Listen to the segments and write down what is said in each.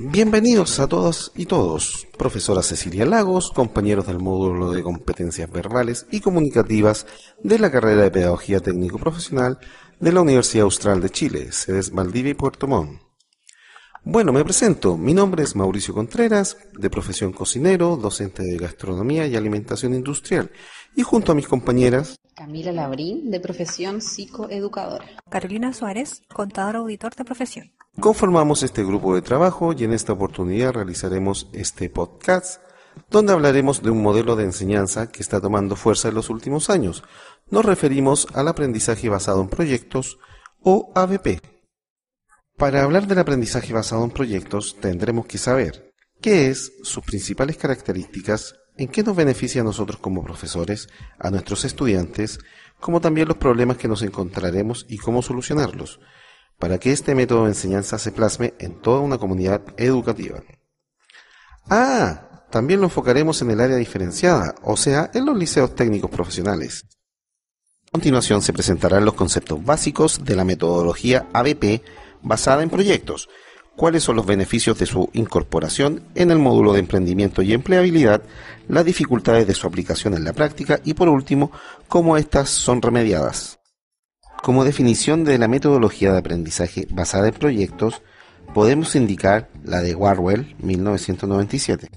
Bienvenidos a todas y todos, profesora Cecilia Lagos, compañeros del módulo de competencias verbales y comunicativas de la carrera de Pedagogía Técnico Profesional de la Universidad Austral de Chile, sedes Valdivia y Puerto Montt. Bueno, me presento. Mi nombre es Mauricio Contreras, de profesión cocinero, docente de gastronomía y alimentación industrial, y junto a mis compañeras Camila Labrín, de profesión psicoeducadora. Carolina Suárez, contador auditor de profesión. Conformamos este grupo de trabajo y en esta oportunidad realizaremos este podcast donde hablaremos de un modelo de enseñanza que está tomando fuerza en los últimos años. Nos referimos al aprendizaje basado en proyectos o ABP. Para hablar del aprendizaje basado en proyectos tendremos que saber qué es, sus principales características, en qué nos beneficia a nosotros como profesores, a nuestros estudiantes, como también los problemas que nos encontraremos y cómo solucionarlos para que este método de enseñanza se plasme en toda una comunidad educativa. Ah, también lo enfocaremos en el área diferenciada, o sea, en los liceos técnicos profesionales. A continuación se presentarán los conceptos básicos de la metodología ABP basada en proyectos, cuáles son los beneficios de su incorporación en el módulo de emprendimiento y empleabilidad, las dificultades de su aplicación en la práctica y por último, cómo éstas son remediadas. Como definición de la metodología de aprendizaje basada en proyectos, podemos indicar la de Warwell 1997.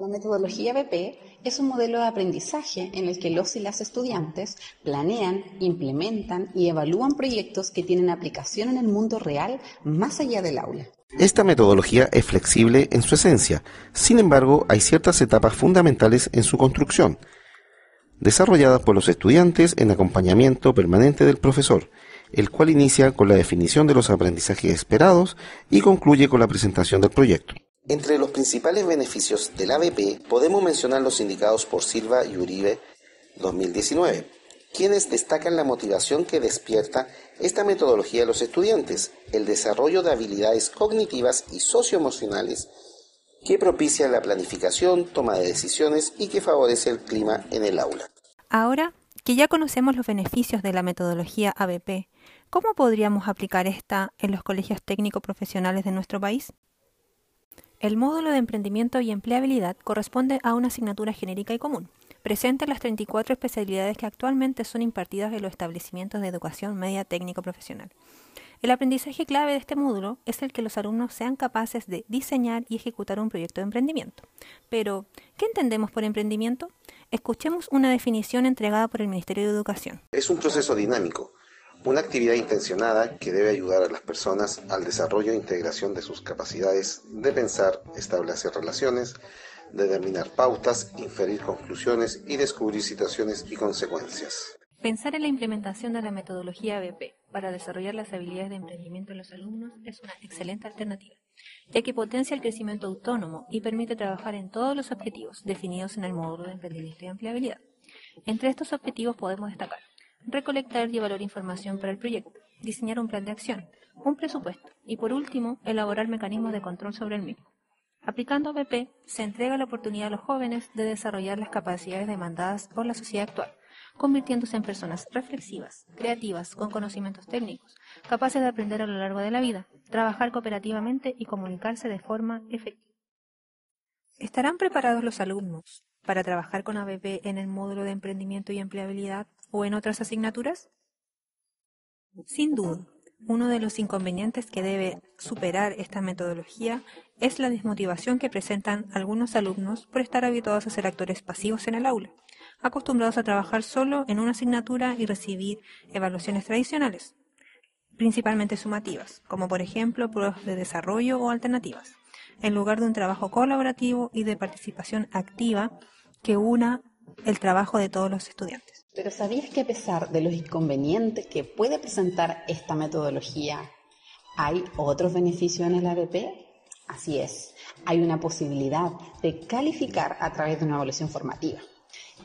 La metodología BP es un modelo de aprendizaje en el que los y las estudiantes planean, implementan y evalúan proyectos que tienen aplicación en el mundo real más allá del aula. Esta metodología es flexible en su esencia, sin embargo hay ciertas etapas fundamentales en su construcción, desarrolladas por los estudiantes en acompañamiento permanente del profesor, el cual inicia con la definición de los aprendizajes esperados y concluye con la presentación del proyecto. Entre los principales beneficios del ABP podemos mencionar los indicados por Silva y Uribe 2019, quienes destacan la motivación que despierta esta metodología de los estudiantes, el desarrollo de habilidades cognitivas y socioemocionales que propicia la planificación, toma de decisiones y que favorece el clima en el aula. Ahora que ya conocemos los beneficios de la metodología ABP, ¿cómo podríamos aplicar esta en los colegios técnico profesionales de nuestro país? El módulo de emprendimiento y empleabilidad corresponde a una asignatura genérica y común. Presenta las 34 especialidades que actualmente son impartidas en los establecimientos de educación media técnico profesional. El aprendizaje clave de este módulo es el que los alumnos sean capaces de diseñar y ejecutar un proyecto de emprendimiento. Pero, ¿qué entendemos por emprendimiento? Escuchemos una definición entregada por el Ministerio de Educación. Es un proceso dinámico, una actividad intencionada que debe ayudar a las personas al desarrollo e integración de sus capacidades de pensar, establecer relaciones, determinar pautas, inferir conclusiones y descubrir situaciones y consecuencias. Pensar en la implementación de la metodología ABP para desarrollar las habilidades de emprendimiento de los alumnos es una excelente alternativa, ya que potencia el crecimiento autónomo y permite trabajar en todos los objetivos definidos en el módulo de emprendimiento y empleabilidad. Entre estos objetivos podemos destacar recolectar y evaluar información para el proyecto, diseñar un plan de acción, un presupuesto y, por último, elaborar mecanismos de control sobre el mismo. Aplicando ABP, se entrega la oportunidad a los jóvenes de desarrollar las capacidades demandadas por la sociedad actual convirtiéndose en personas reflexivas, creativas, con conocimientos técnicos, capaces de aprender a lo largo de la vida, trabajar cooperativamente y comunicarse de forma efectiva. ¿Estarán preparados los alumnos para trabajar con ABP en el módulo de emprendimiento y empleabilidad o en otras asignaturas? Sin duda, uno de los inconvenientes que debe superar esta metodología es la desmotivación que presentan algunos alumnos por estar habituados a ser actores pasivos en el aula acostumbrados a trabajar solo en una asignatura y recibir evaluaciones tradicionales, principalmente sumativas, como por ejemplo pruebas de desarrollo o alternativas, en lugar de un trabajo colaborativo y de participación activa que una el trabajo de todos los estudiantes. Pero ¿sabías que a pesar de los inconvenientes que puede presentar esta metodología, hay otros beneficios en el ABP? Así es, hay una posibilidad de calificar a través de una evaluación formativa.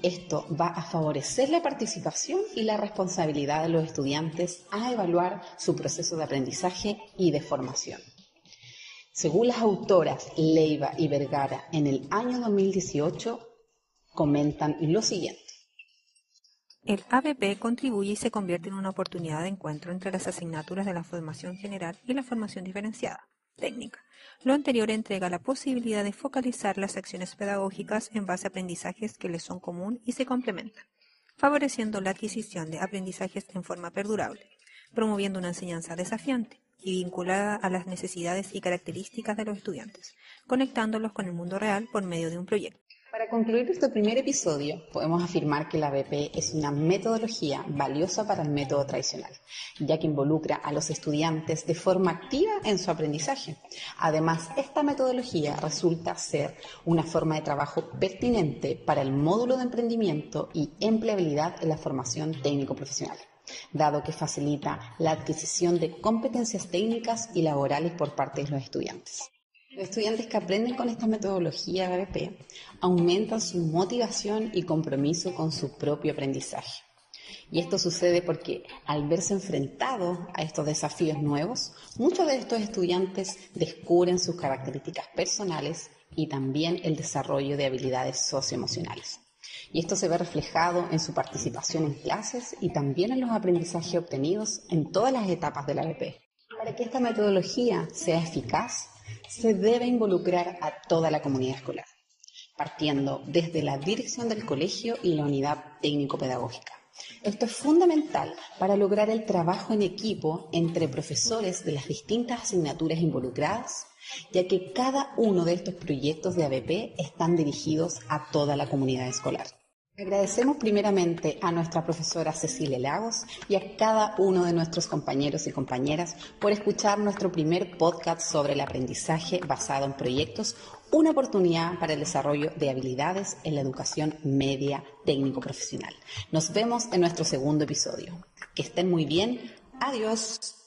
Esto va a favorecer la participación y la responsabilidad de los estudiantes a evaluar su proceso de aprendizaje y de formación. Según las autoras Leiva y Vergara, en el año 2018 comentan lo siguiente. El ABP contribuye y se convierte en una oportunidad de encuentro entre las asignaturas de la formación general y la formación diferenciada. técnica. Lo anterior entrega la posibilidad de focalizar las acciones pedagógicas en base a aprendizajes que les son común y se complementan, favoreciendo la adquisición de aprendizajes en forma perdurable, promoviendo una enseñanza desafiante y vinculada a las necesidades y características de los estudiantes, conectándolos con el mundo real por medio de un proyecto. Para concluir este primer episodio, podemos afirmar que la BP es una metodología valiosa para el método tradicional, ya que involucra a los estudiantes de forma activa en su aprendizaje. Además, esta metodología resulta ser una forma de trabajo pertinente para el módulo de emprendimiento y empleabilidad en la formación técnico-profesional dado que facilita la adquisición de competencias técnicas y laborales por parte de los estudiantes. Los estudiantes que aprenden con esta metodología ABP aumentan su motivación y compromiso con su propio aprendizaje. Y esto sucede porque al verse enfrentados a estos desafíos nuevos, muchos de estos estudiantes descubren sus características personales y también el desarrollo de habilidades socioemocionales. Y esto se ve reflejado en su participación en clases y también en los aprendizajes obtenidos en todas las etapas de la. Para que esta metodología sea eficaz, se debe involucrar a toda la comunidad escolar, partiendo desde la dirección del colegio y la unidad técnico-pedagógica. Esto es fundamental para lograr el trabajo en equipo entre profesores de las distintas asignaturas involucradas, ya que cada uno de estos proyectos de ABP están dirigidos a toda la comunidad escolar. Agradecemos primeramente a nuestra profesora Cecilia Lagos y a cada uno de nuestros compañeros y compañeras por escuchar nuestro primer podcast sobre el aprendizaje basado en proyectos, una oportunidad para el desarrollo de habilidades en la educación media técnico-profesional. Nos vemos en nuestro segundo episodio. Que estén muy bien. Adiós.